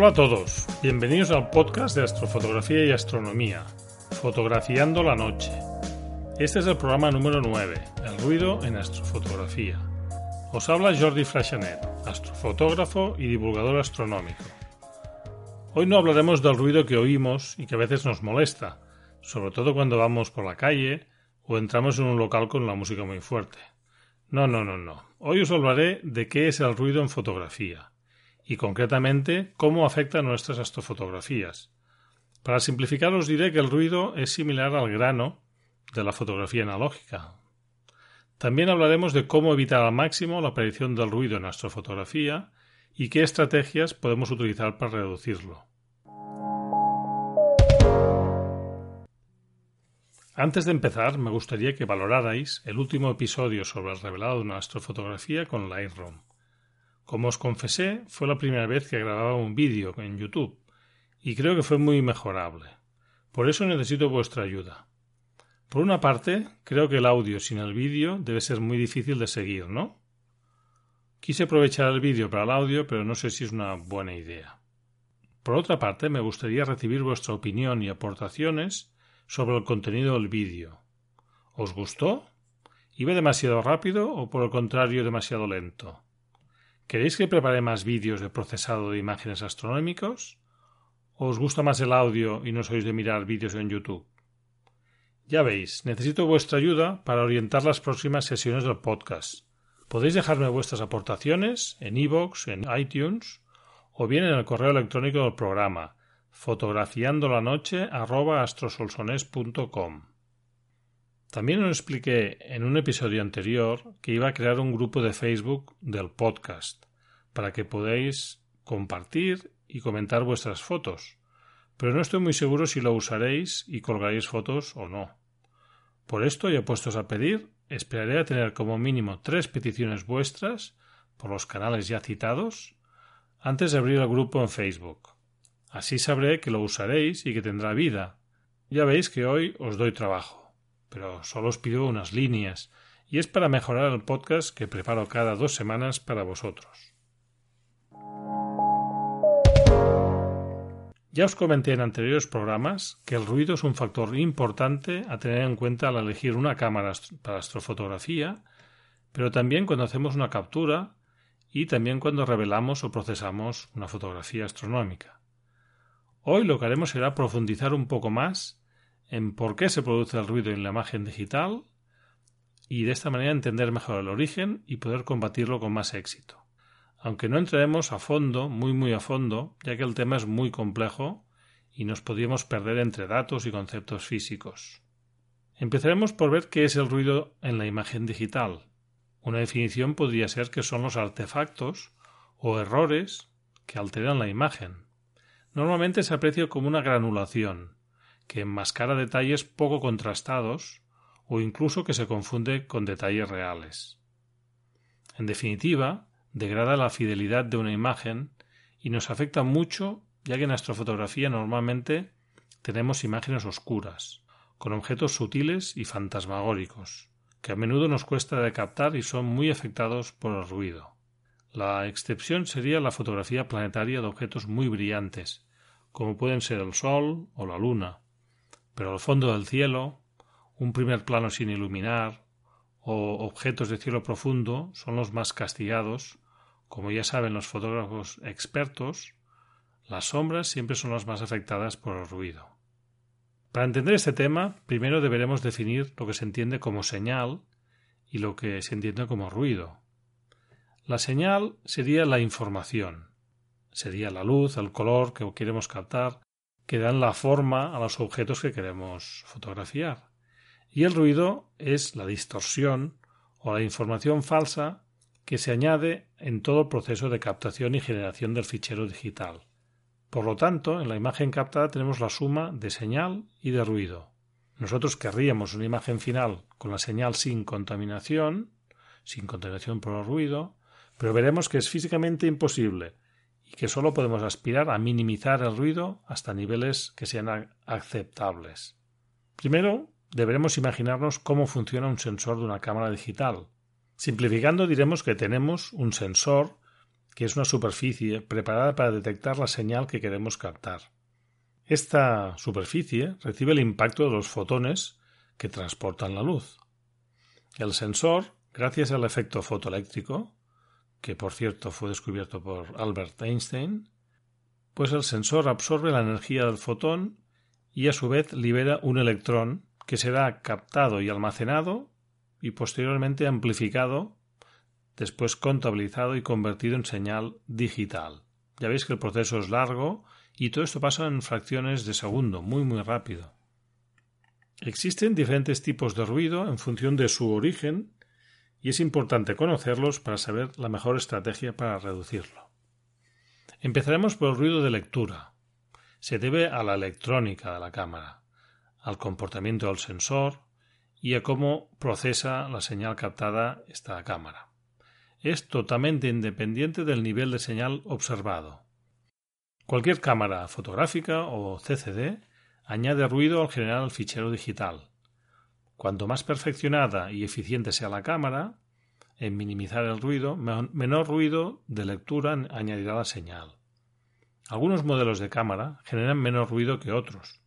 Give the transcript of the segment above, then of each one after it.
Hola a todos, bienvenidos al podcast de astrofotografía y astronomía, Fotografiando la Noche. Este es el programa número 9, el ruido en astrofotografía. Os habla Jordi Freixanet, astrofotógrafo y divulgador astronómico. Hoy no hablaremos del ruido que oímos y que a veces nos molesta, sobre todo cuando vamos por la calle o entramos en un local con la música muy fuerte. No, no, no, no. Hoy os hablaré de qué es el ruido en fotografía y concretamente cómo afecta nuestras astrofotografías. Para simplificar os diré que el ruido es similar al grano de la fotografía analógica. También hablaremos de cómo evitar al máximo la aparición del ruido en astrofotografía y qué estrategias podemos utilizar para reducirlo. Antes de empezar, me gustaría que valorarais el último episodio sobre el revelado de una astrofotografía con Lightroom. Como os confesé, fue la primera vez que grababa un vídeo en YouTube y creo que fue muy mejorable. Por eso necesito vuestra ayuda. Por una parte, creo que el audio sin el vídeo debe ser muy difícil de seguir, ¿no? Quise aprovechar el vídeo para el audio, pero no sé si es una buena idea. Por otra parte, me gustaría recibir vuestra opinión y aportaciones sobre el contenido del vídeo. ¿Os gustó? ¿Iba demasiado rápido o por el contrario demasiado lento? ¿Queréis que prepare más vídeos de procesado de imágenes astronómicos? ¿O os gusta más el audio y no sois de mirar vídeos en YouTube? Ya veis, necesito vuestra ayuda para orientar las próximas sesiones del podcast. Podéis dejarme vuestras aportaciones en iVoox, en iTunes o bien en el correo electrónico del programa fotografiandolanoche@astrosolsones.com. También os expliqué en un episodio anterior que iba a crear un grupo de Facebook del podcast para que podáis compartir y comentar vuestras fotos, pero no estoy muy seguro si lo usaréis y colgaréis fotos o no. Por esto, ya puestos a pedir, esperaré a tener como mínimo tres peticiones vuestras por los canales ya citados antes de abrir el grupo en Facebook. Así sabré que lo usaréis y que tendrá vida. Ya veis que hoy os doy trabajo pero solo os pido unas líneas, y es para mejorar el podcast que preparo cada dos semanas para vosotros. Ya os comenté en anteriores programas que el ruido es un factor importante a tener en cuenta al elegir una cámara para astrofotografía, pero también cuando hacemos una captura y también cuando revelamos o procesamos una fotografía astronómica. Hoy lo que haremos será profundizar un poco más en por qué se produce el ruido en la imagen digital y de esta manera entender mejor el origen y poder combatirlo con más éxito. Aunque no entraremos a fondo, muy muy a fondo, ya que el tema es muy complejo y nos podríamos perder entre datos y conceptos físicos. Empezaremos por ver qué es el ruido en la imagen digital. Una definición podría ser que son los artefactos o errores que alteran la imagen. Normalmente se aprecia como una granulación, que enmascara detalles poco contrastados o incluso que se confunde con detalles reales. En definitiva, degrada la fidelidad de una imagen y nos afecta mucho ya que en astrofotografía normalmente tenemos imágenes oscuras, con objetos sutiles y fantasmagóricos, que a menudo nos cuesta de captar y son muy afectados por el ruido. La excepción sería la fotografía planetaria de objetos muy brillantes, como pueden ser el Sol o la Luna, pero al fondo del cielo, un primer plano sin iluminar o objetos de cielo profundo son los más castigados. Como ya saben los fotógrafos expertos, las sombras siempre son las más afectadas por el ruido. Para entender este tema, primero deberemos definir lo que se entiende como señal y lo que se entiende como ruido. La señal sería la información, sería la luz, el color que queremos captar, que dan la forma a los objetos que queremos fotografiar. Y el ruido es la distorsión o la información falsa que se añade en todo el proceso de captación y generación del fichero digital. Por lo tanto, en la imagen captada tenemos la suma de señal y de ruido. Nosotros querríamos una imagen final con la señal sin contaminación, sin contaminación por el ruido, pero veremos que es físicamente imposible y que solo podemos aspirar a minimizar el ruido hasta niveles que sean aceptables. Primero, deberemos imaginarnos cómo funciona un sensor de una cámara digital. Simplificando diremos que tenemos un sensor que es una superficie preparada para detectar la señal que queremos captar. Esta superficie recibe el impacto de los fotones que transportan la luz. El sensor, gracias al efecto fotoeléctrico, que por cierto fue descubierto por Albert Einstein, pues el sensor absorbe la energía del fotón y a su vez libera un electrón que será captado y almacenado y posteriormente amplificado, después contabilizado y convertido en señal digital. Ya veis que el proceso es largo y todo esto pasa en fracciones de segundo, muy muy rápido. Existen diferentes tipos de ruido en función de su origen y es importante conocerlos para saber la mejor estrategia para reducirlo. Empezaremos por el ruido de lectura. Se debe a la electrónica de la cámara, al comportamiento del sensor y a cómo procesa la señal captada esta cámara. Es totalmente independiente del nivel de señal observado. Cualquier cámara fotográfica o CCD añade ruido al generar el fichero digital. Cuanto más perfeccionada y eficiente sea la cámara, en minimizar el ruido, menor ruido de lectura añadirá la señal. Algunos modelos de cámara generan menos ruido que otros,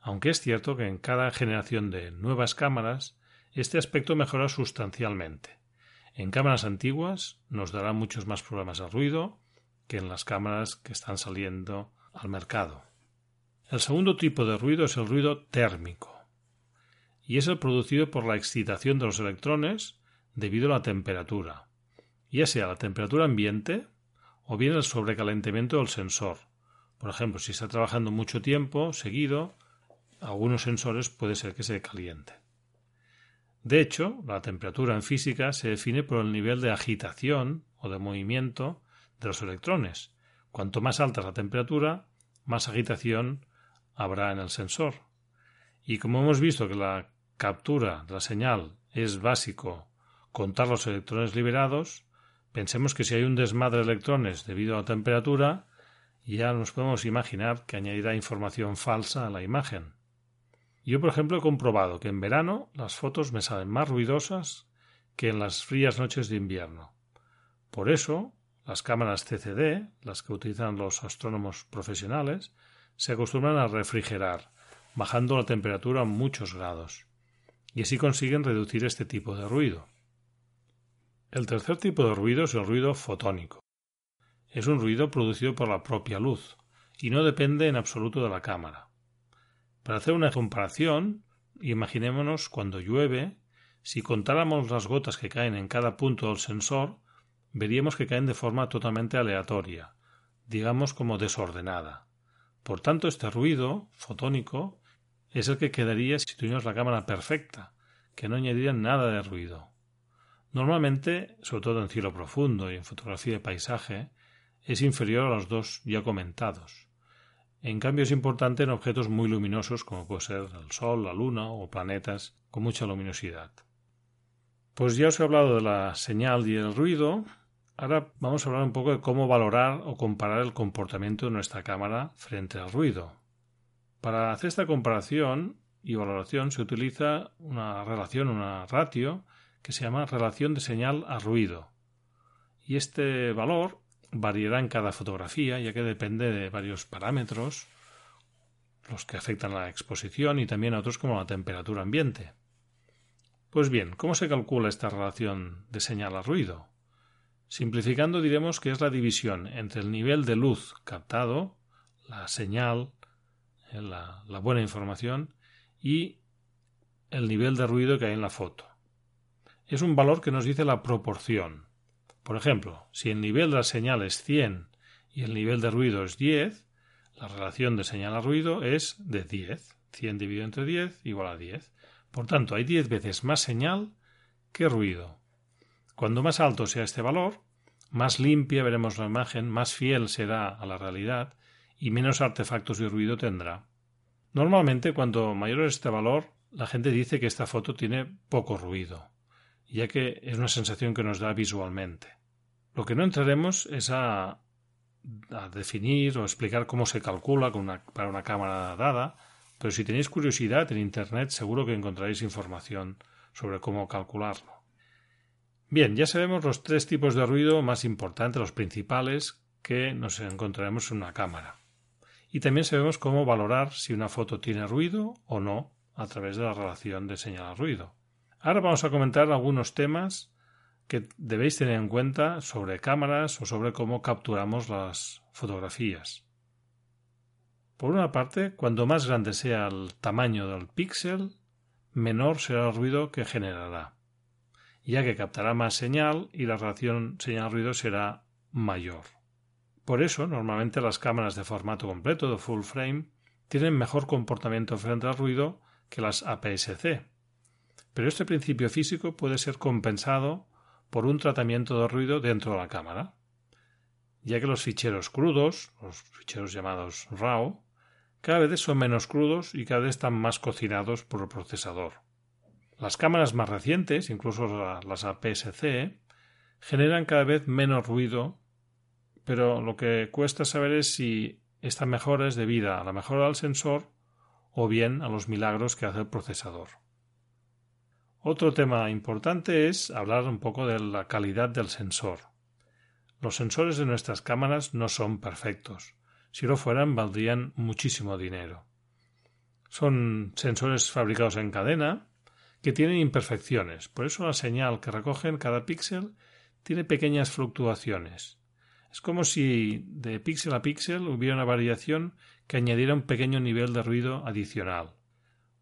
aunque es cierto que en cada generación de nuevas cámaras este aspecto mejora sustancialmente. En cámaras antiguas nos dará muchos más problemas de ruido que en las cámaras que están saliendo al mercado. El segundo tipo de ruido es el ruido térmico, y es el producido por la excitación de los electrones debido a la temperatura, ya sea la temperatura ambiente o bien el sobrecalentamiento del sensor. Por ejemplo, si está trabajando mucho tiempo seguido, algunos sensores puede ser que se caliente. De hecho, la temperatura en física se define por el nivel de agitación o de movimiento de los electrones. Cuanto más alta es la temperatura, más agitación habrá en el sensor. Y como hemos visto que la captura de la señal es básico contar los electrones liberados, pensemos que si hay un desmadre de electrones debido a la temperatura, ya nos podemos imaginar que añadirá información falsa a la imagen. Yo, por ejemplo, he comprobado que en verano las fotos me salen más ruidosas que en las frías noches de invierno. Por eso, las cámaras CCD, las que utilizan los astrónomos profesionales, se acostumbran a refrigerar, bajando la temperatura a muchos grados, y así consiguen reducir este tipo de ruido. El tercer tipo de ruido es el ruido fotónico. Es un ruido producido por la propia luz y no depende en absoluto de la cámara. Para hacer una comparación, imaginémonos cuando llueve, si contáramos las gotas que caen en cada punto del sensor, veríamos que caen de forma totalmente aleatoria, digamos como desordenada. Por tanto, este ruido fotónico es el que quedaría si tuviéramos la cámara perfecta, que no añadiría nada de ruido. Normalmente, sobre todo en cielo profundo y en fotografía de paisaje, es inferior a los dos ya comentados. En cambio es importante en objetos muy luminosos como puede ser el Sol, la Luna o planetas con mucha luminosidad. Pues ya os he hablado de la señal y el ruido. Ahora vamos a hablar un poco de cómo valorar o comparar el comportamiento de nuestra cámara frente al ruido. Para hacer esta comparación y valoración se utiliza una relación, una ratio, que se llama relación de señal a ruido. Y este valor variará en cada fotografía, ya que depende de varios parámetros, los que afectan a la exposición y también a otros como la temperatura ambiente. Pues bien, ¿cómo se calcula esta relación de señal a ruido? Simplificando diremos que es la división entre el nivel de luz captado, la señal, eh, la, la buena información, y el nivel de ruido que hay en la foto es un valor que nos dice la proporción. Por ejemplo, si el nivel de la señal es 100 y el nivel de ruido es 10, la relación de señal a ruido es de 10. 100 dividido entre 10 igual a 10. Por tanto, hay 10 veces más señal que ruido. Cuando más alto sea este valor, más limpia veremos la imagen, más fiel será a la realidad y menos artefactos y ruido tendrá. Normalmente, cuando mayor es este valor, la gente dice que esta foto tiene poco ruido ya que es una sensación que nos da visualmente. Lo que no entraremos es a, definir o explicar cómo se calcula para una cámara dada, pero si tenéis curiosidad en Internet seguro que encontraréis información sobre cómo calcularlo. Bien, ya sabemos los tres tipos de ruido más importantes, los principales, que nos encontraremos en una cámara. Y también sabemos cómo valorar si una foto tiene ruido o no a través de la relación de señal ruido. Ahora vamos a comentar algunos temas que debéis tener en cuenta sobre cámaras o sobre cómo capturamos las fotografías. Por una parte, cuanto más grande sea el tamaño del píxel, menor será el ruido que generará, ya que captará más señal y la relación señal-ruido será mayor. Por eso, normalmente las cámaras de formato completo de full frame tienen mejor comportamiento frente al ruido que las APS-C. Pero este principio físico puede ser compensado por un tratamiento de ruido dentro de la cámara, ya que los ficheros crudos, los ficheros llamados RAW, cada vez son menos crudos y cada vez están más cocinados por el procesador. Las cámaras más recientes, incluso las APS-C, generan cada vez menos ruido, pero lo que cuesta saber es si esta mejora es debida a la mejora del sensor o bien a los milagros que hace el procesador. Otro tema importante es hablar un poco de la calidad del sensor. Los sensores de nuestras cámaras no son perfectos. Si lo fueran, valdrían muchísimo dinero. Son sensores fabricados en cadena que tienen imperfecciones. Por eso la señal que recogen cada píxel tiene pequeñas fluctuaciones. Es como si de píxel a píxel hubiera una variación que añadiera un pequeño nivel de ruido adicional.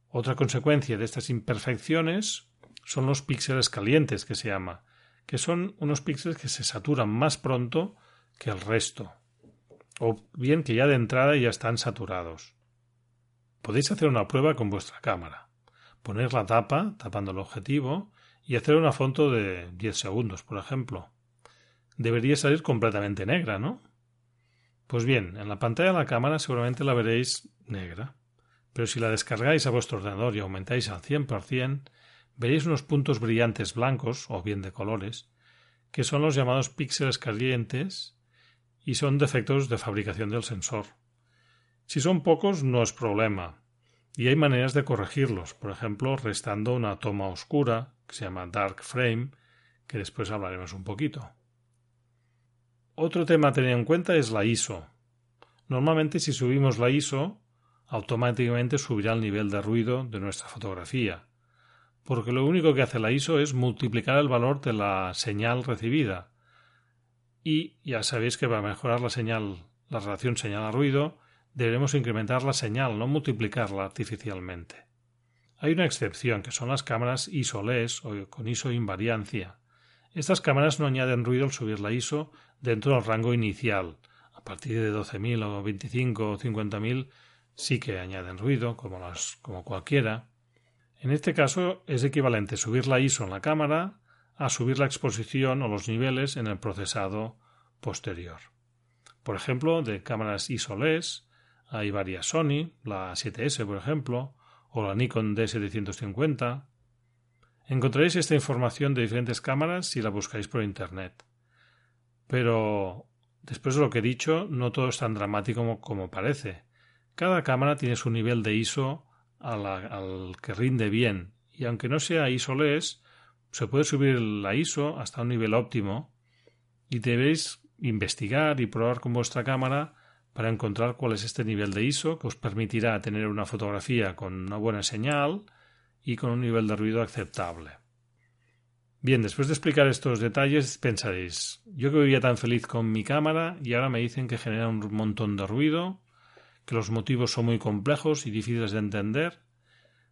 Otra consecuencia de estas imperfecciones son los píxeles calientes que se llama, que son unos píxeles que se saturan más pronto que el resto o bien que ya de entrada ya están saturados. Podéis hacer una prueba con vuestra cámara. Poner la tapa, tapando el objetivo, y hacer una foto de 10 segundos, por ejemplo. Debería salir completamente negra, ¿no? Pues bien, en la pantalla de la cámara seguramente la veréis negra. Pero si la descargáis a vuestro ordenador y aumentáis al 100%, veréis unos puntos brillantes blancos, o bien de colores, que son los llamados píxeles calientes y son defectos de fabricación del sensor. Si son pocos no es problema, y hay maneras de corregirlos, por ejemplo, restando una toma oscura, que se llama dark frame, que después hablaremos un poquito. Otro tema a tener en cuenta es la ISO. Normalmente si subimos la ISO, automáticamente subirá el nivel de ruido de nuestra fotografía, porque lo único que hace la ISO es multiplicar el valor de la señal recibida, y ya sabéis que para mejorar la señal, la relación señal-ruido, deberemos incrementar la señal, no multiplicarla artificialmente. Hay una excepción, que son las cámaras ISO-LES o con ISO invariancia. Estas cámaras no añaden ruido al subir la ISO dentro del rango inicial. A partir de 12.000 o 25 o 50.000 sí que añaden ruido, como cualquiera. En este caso es equivalente subir la ISO en la cámara a subir la exposición o los niveles en el procesado posterior. Por ejemplo, de cámaras ISO-LES hay varias Sony, la 7S por ejemplo, o la Nikon D750. Encontraréis esta información de diferentes cámaras si la buscáis por Internet. Pero, después de lo que he dicho, no todo es tan dramático como, parece. Cada cámara tiene su nivel de ISO al que rinde bien, y aunque no sea ISO-LES, se puede subir la ISO hasta un nivel óptimo y debéis investigar y probar con vuestra cámara para encontrar cuál es este nivel de ISO que os permitirá tener una fotografía con una buena señal y con un nivel de ruido aceptable. Bien, después de explicar estos detalles pensaréis, yo que vivía tan feliz con mi cámara y ahora me dicen que genera un montón de ruido, que los motivos son muy complejos y difíciles de entender.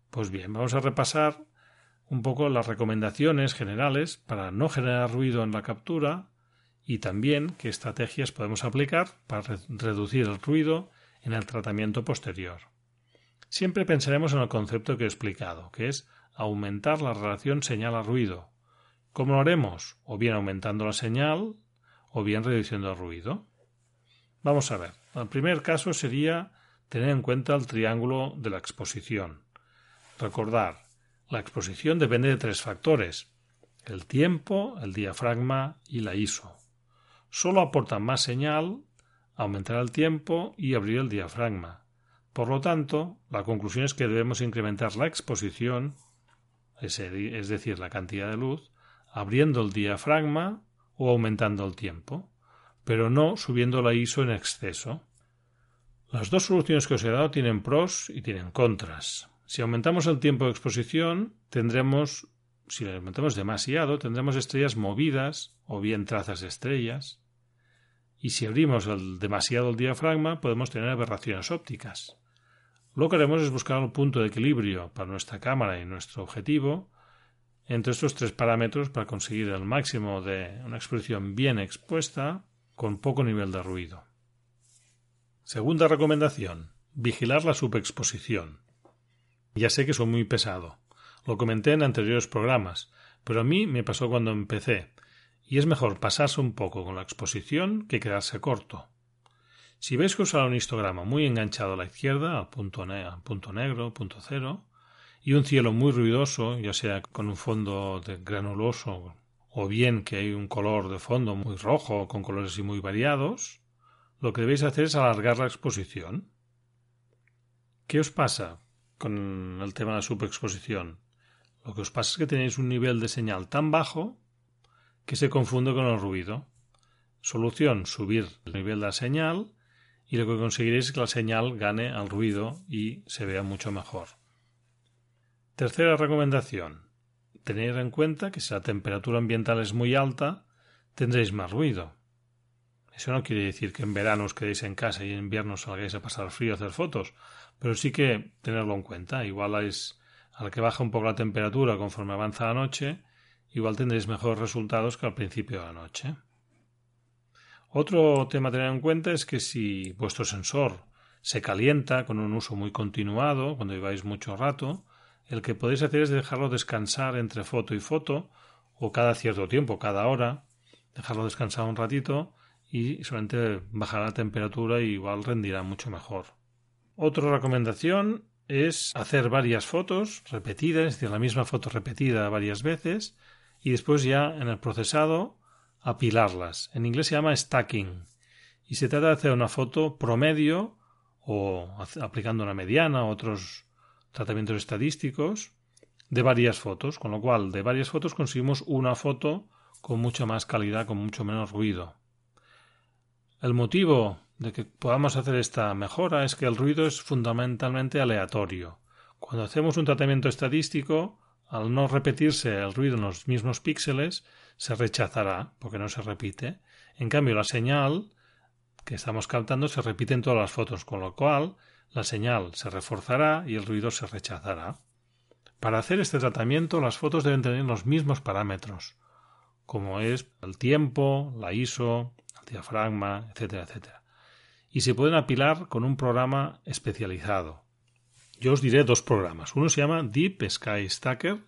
Pues bien, vamos a repasar un poco las recomendaciones generales para no generar ruido en la captura y también qué estrategias podemos aplicar para reducir el ruido en el tratamiento posterior. Siempre pensaremos en el concepto que he explicado, que es aumentar la relación señal a ruido. ¿Cómo lo haremos? O bien aumentando la señal o bien reduciendo el ruido. Vamos a ver. El primer caso sería tener en cuenta el triángulo de la exposición. Recordar, la exposición depende de tres factores el tiempo, el diafragma y la ISO. Solo aportan más señal aumentar el tiempo y abrir el diafragma. Por lo tanto, la conclusión es que debemos incrementar la exposición, es decir, la cantidad de luz, abriendo el diafragma o aumentando el tiempo, pero no subiendo la ISO en exceso. Las dos soluciones que os he dado tienen pros y tienen contras. Si aumentamos el tiempo de exposición, tendremos, si lo aumentamos demasiado, tendremos estrellas movidas o bien trazas de estrellas. Y si abrimos el, demasiado el diafragma, podemos tener aberraciones ópticas. Lo que haremos es buscar un punto de equilibrio para nuestra cámara y nuestro objetivo entre estos tres parámetros para conseguir el máximo de una exposición bien expuesta con poco nivel de ruido. Segunda recomendación. Vigilar la subexposición. Ya sé que soy muy pesado. Lo comenté en anteriores programas, pero a mí me pasó cuando empecé, y es mejor pasarse un poco con la exposición que quedarse corto. Si veis que os un histograma muy enganchado a la izquierda, al punto, punto negro, punto cero, y un cielo muy ruidoso, ya sea con un fondo de granuloso o bien que hay un color de fondo muy rojo con colores muy variados, lo que debéis hacer es alargar la exposición. ¿Qué os pasa con el tema de la subexposición? Lo que os pasa es que tenéis un nivel de señal tan bajo que se confunde con el ruido. Solución, subir el nivel de la señal y lo que conseguiréis es que la señal gane al ruido y se vea mucho mejor. Tercera recomendación. Tener en cuenta que si la temperatura ambiental es muy alta, tendréis más ruido. Eso no quiere decir que en verano os quedéis en casa y en invierno salgáis a pasar frío a hacer fotos, pero sí que tenerlo en cuenta. Igual es al que baja un poco la temperatura conforme avanza la noche, igual tendréis mejores resultados que al principio de la noche. Otro tema a tener en cuenta es que si vuestro sensor se calienta con un uso muy continuado, cuando lleváis mucho rato, el que podéis hacer es dejarlo descansar entre foto y foto, o cada cierto tiempo, cada hora, dejarlo descansar un ratito y solamente bajará la temperatura y igual rendirá mucho mejor. Otra recomendación es hacer varias fotos repetidas, es decir, la misma foto repetida varias veces y después ya en el procesado apilarlas. En inglés se llama stacking y se trata de hacer una foto promedio o aplicando una mediana otros tratamientos estadísticos de varias fotos, con lo cual de varias fotos conseguimos una foto con mucha más calidad, con mucho menos ruido. El motivo de que podamos hacer esta mejora es que el ruido es fundamentalmente aleatorio. Cuando hacemos un tratamiento estadístico, al no repetirse el ruido en los mismos píxeles, se rechazará porque no se repite. En cambio, la señal que estamos captando se repite en todas las fotos, con lo cual la señal se reforzará y el ruido se rechazará. Para hacer este tratamiento las fotos deben tener los mismos parámetros, como es el tiempo, la ISO, el diafragma, etcétera, etcétera. Y se pueden apilar con un programa especializado. Yo os diré dos programas. Uno se llama Deep Sky Stacker,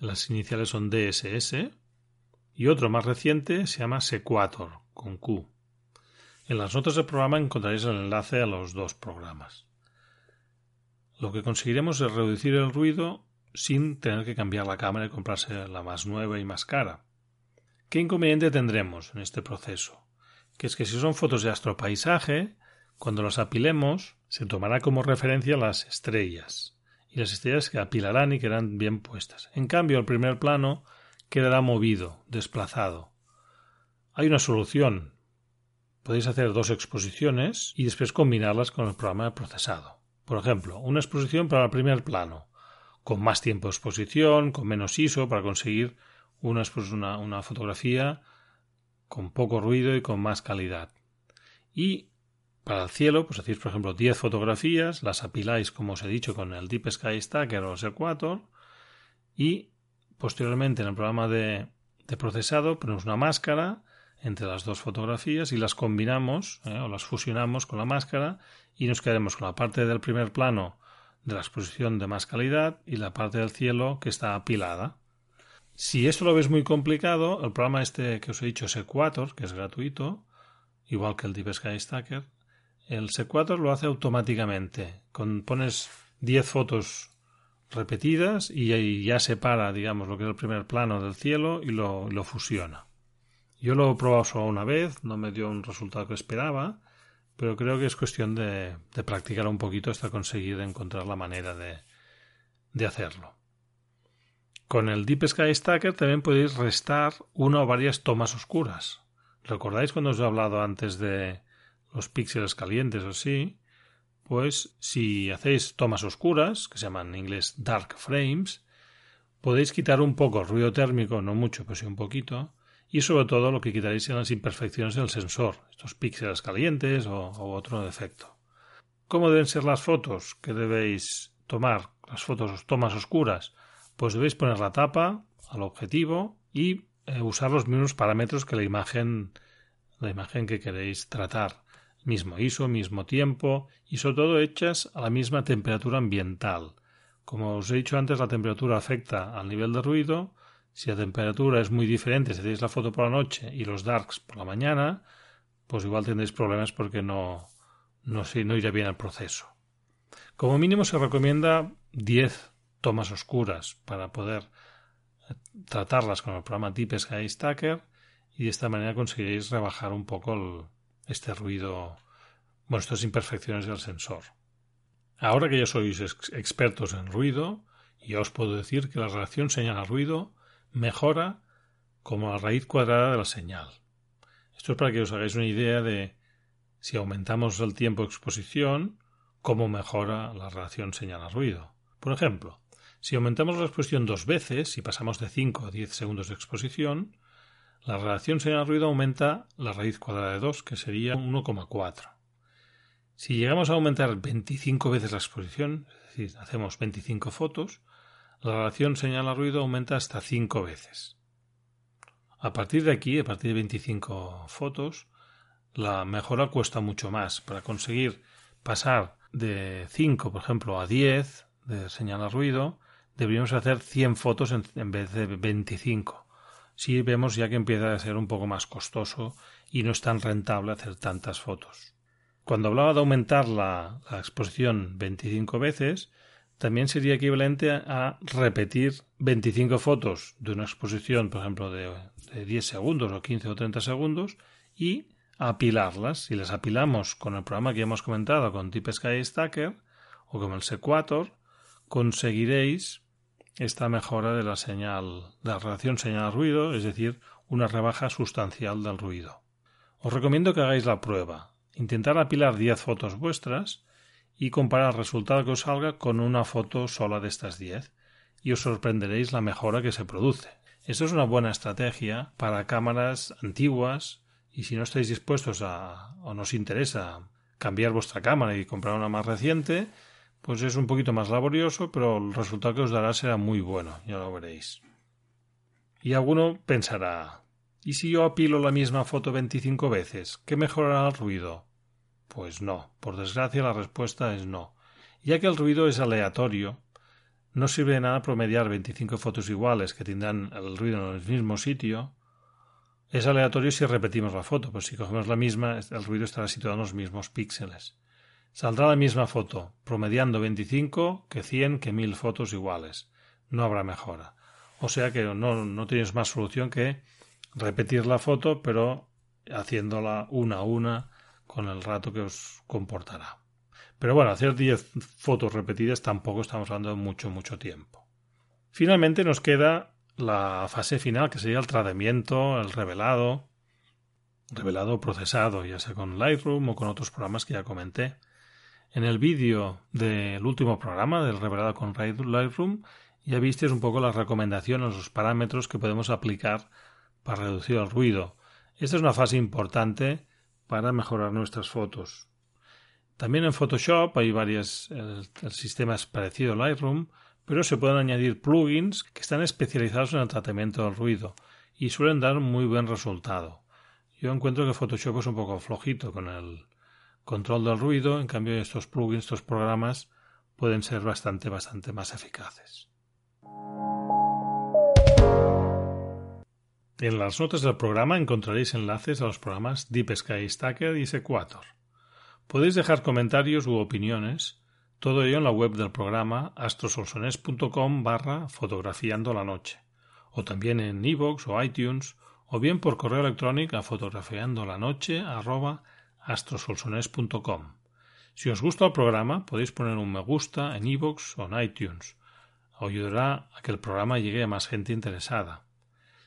las iniciales son DSS, y otro más reciente se llama Sequator, con Q. En las notas del programa encontraréis el enlace a los dos programas. Lo que conseguiremos es reducir el ruido sin tener que cambiar la cámara y comprarse la más nueva y más cara. ¿Qué inconveniente tendremos en este proceso? Que es que si son fotos de astropaisaje, cuando las apilemos, se tomará como referencia las estrellas, y las estrellas que apilarán y quedarán bien puestas. En cambio, el primer plano quedará movido, desplazado. Hay una solución, podéis hacer dos exposiciones y después combinarlas con el programa de procesado. Por ejemplo, una exposición para el primer plano, con más tiempo de exposición, con menos ISO, para conseguir una, fotografía con poco ruido y con más calidad. Y para el cielo, pues hacéis, por ejemplo, 10 fotografías, las apiláis, como os he dicho, con el Deep Sky Stacker o el Equator, y posteriormente en el programa de, de procesado ponemos una máscara entre las dos fotografías y las combinamos ¿eh? o las fusionamos con la máscara y nos quedaremos con la parte del primer plano de la exposición de más calidad y la parte del cielo que está apilada. Si esto lo ves muy complicado, el programa este que os he dicho, Sequator, que es gratuito, igual que el Deep Sky Stacker, el Sequator lo hace automáticamente. Pones 10 fotos repetidas y, ya separa, digamos, lo que es el primer plano del cielo y lo fusiona. Yo lo he probado solo una vez, no me dio un resultado que esperaba, pero creo que es cuestión de, practicar un poquito hasta conseguir encontrar la manera de, hacerlo. Con el Deep Sky Stacker también podéis restar una o varias tomas oscuras. ¿Recordáis cuando os he hablado antes de los píxeles calientes o así? Pues si hacéis tomas oscuras, que se llaman en inglés dark frames, podéis quitar un poco el ruido térmico, no mucho, pero sí un poquito, y sobre todo lo que quitaréis son las imperfecciones del sensor, estos píxeles calientes o, otro defecto. ¿Cómo deben ser las fotos que debéis tomar? Las fotos, tomas oscuras. Pues debéis poner la tapa al objetivo y eh, usar los mismos parámetros que la imagen, la imagen que queréis tratar. Mismo ISO, mismo tiempo y sobre todo hechas a la misma temperatura ambiental. Como os he dicho antes, la temperatura afecta al nivel de ruido si la temperatura es muy diferente, si hacéis la foto por la noche y los darks por la mañana, pues igual tendréis problemas porque no, no, no irá bien el proceso. Como mínimo se recomienda 10 tomas oscuras para poder eh, tratarlas con el programa Deep Sky Stacker y de esta manera conseguiréis rebajar un poco este ruido, bueno, estas imperfecciones del sensor. Ahora que ya sois expertos en ruido, ya os puedo decir que la relación señal-ruido mejora como la raíz cuadrada de la señal. Esto es para que os hagáis una idea de si aumentamos el tiempo de exposición, cómo mejora la relación señal-ruido. Por ejemplo, si aumentamos la exposición dos veces y pasamos de 5 a 10 segundos de exposición, la relación señal-ruido aumenta la raíz cuadrada de 2, que sería 1,4. Si llegamos a aumentar 25 veces la exposición, es decir, hacemos 25 fotos, la relación señal-ruido aumenta hasta 5 veces. A partir de aquí, a partir de 25 fotos, la mejora cuesta mucho más. Para conseguir pasar de 5, por ejemplo, a 10 de señal a ruido, deberíamos hacer 100 fotos en, vez de 25. Si vemos ya que empieza a ser un poco más costoso y no es tan rentable hacer tantas fotos. Cuando hablaba de aumentar la exposición 25 veces, también sería equivalente a repetir 25 fotos de una exposición, por ejemplo, de, 10 segundos o 15 o 30 segundos y apilarlas. Si las apilamos con el programa que hemos comentado, con Deep Sky Stacker o con el Sequator, conseguiréis esta mejora de la señal, de la relación señal-ruido, es decir, una rebaja sustancial del ruido. Os recomiendo que hagáis la prueba. Intentar apilar 10 fotos vuestras y comparar el resultado que os salga con una foto sola de estas 10 y os sorprenderéis la mejora que se produce. Esto es una buena estrategia para cámaras antiguas y si no estáis dispuestos a o nos interesa cambiar vuestra cámara y comprar una más reciente, pues es un poquito más laborioso, pero el resultado que os dará será muy bueno, ya lo veréis. Y alguno pensará, ¿y si yo apilo la misma foto 25 veces? ¿Qué mejorará el ruido? Pues no, por desgracia la respuesta es no. Ya que el ruido es aleatorio, no sirve de nada promediar 25 fotos iguales que tendrán el ruido en el mismo sitio. Es aleatorio si repetimos la foto, pues si cogemos la misma, el ruido estará situado en los mismos píxeles. Saldrá la misma foto, promediando 25 que 100 que 1000 fotos iguales. No habrá mejora. O sea que no, no tienes más solución que repetir la foto, pero haciéndola una a una con el rato que os comportará. Pero bueno, hacer 10 fotos repetidas tampoco estamos hablando de mucho, mucho tiempo. Finalmente nos queda la fase final, que sería el tratamiento, el revelado, revelado procesado, ya sea con Lightroom o con otros programas que ya comenté. En el vídeo del último programa, del revelado con Lightroom, ya visteis un poco las recomendaciones, los parámetros que podemos aplicar para reducir el ruido. Esta es una fase importante para mejorar nuestras fotos. También en Photoshop hay varias, el, sistema es parecido a Lightroom, pero se pueden añadir plugins que están especializados en el tratamiento del ruido y suelen dar muy buen resultado. Yo encuentro que Photoshop es un poco flojito con el control del ruido, en cambio estos plugins, estos programas pueden ser bastante, bastante más eficaces. En las notas del programa encontraréis enlaces a los programas Deep Sky Stacker y Sequator. Podéis dejar comentarios u opiniones, todo ello en la web del programa astrosolsones.com barra fotografiando la noche, o también en iVoox o iTunes, o bien por correo electrónico a fotografiandolanoche arroba astrosolsones.com. Si os gusta el programa, podéis poner un me gusta en iVoox o en iTunes. ayudará a que el programa llegue a más gente interesada.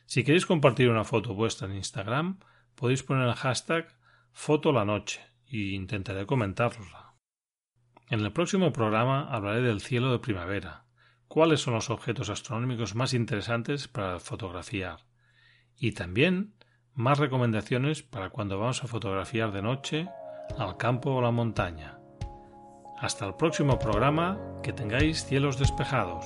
Si queréis compartir una foto vuestra en Instagram, podéis poner el hashtag foto la noche y intentaré comentarla. En el próximo programa hablaré del cielo de primavera, cuáles son los objetos astronómicos más interesantes para fotografiar y también más recomendaciones para cuando vamos a fotografiar de noche, al campo o la montaña. Hasta el próximo programa, que tengáis cielos despejados.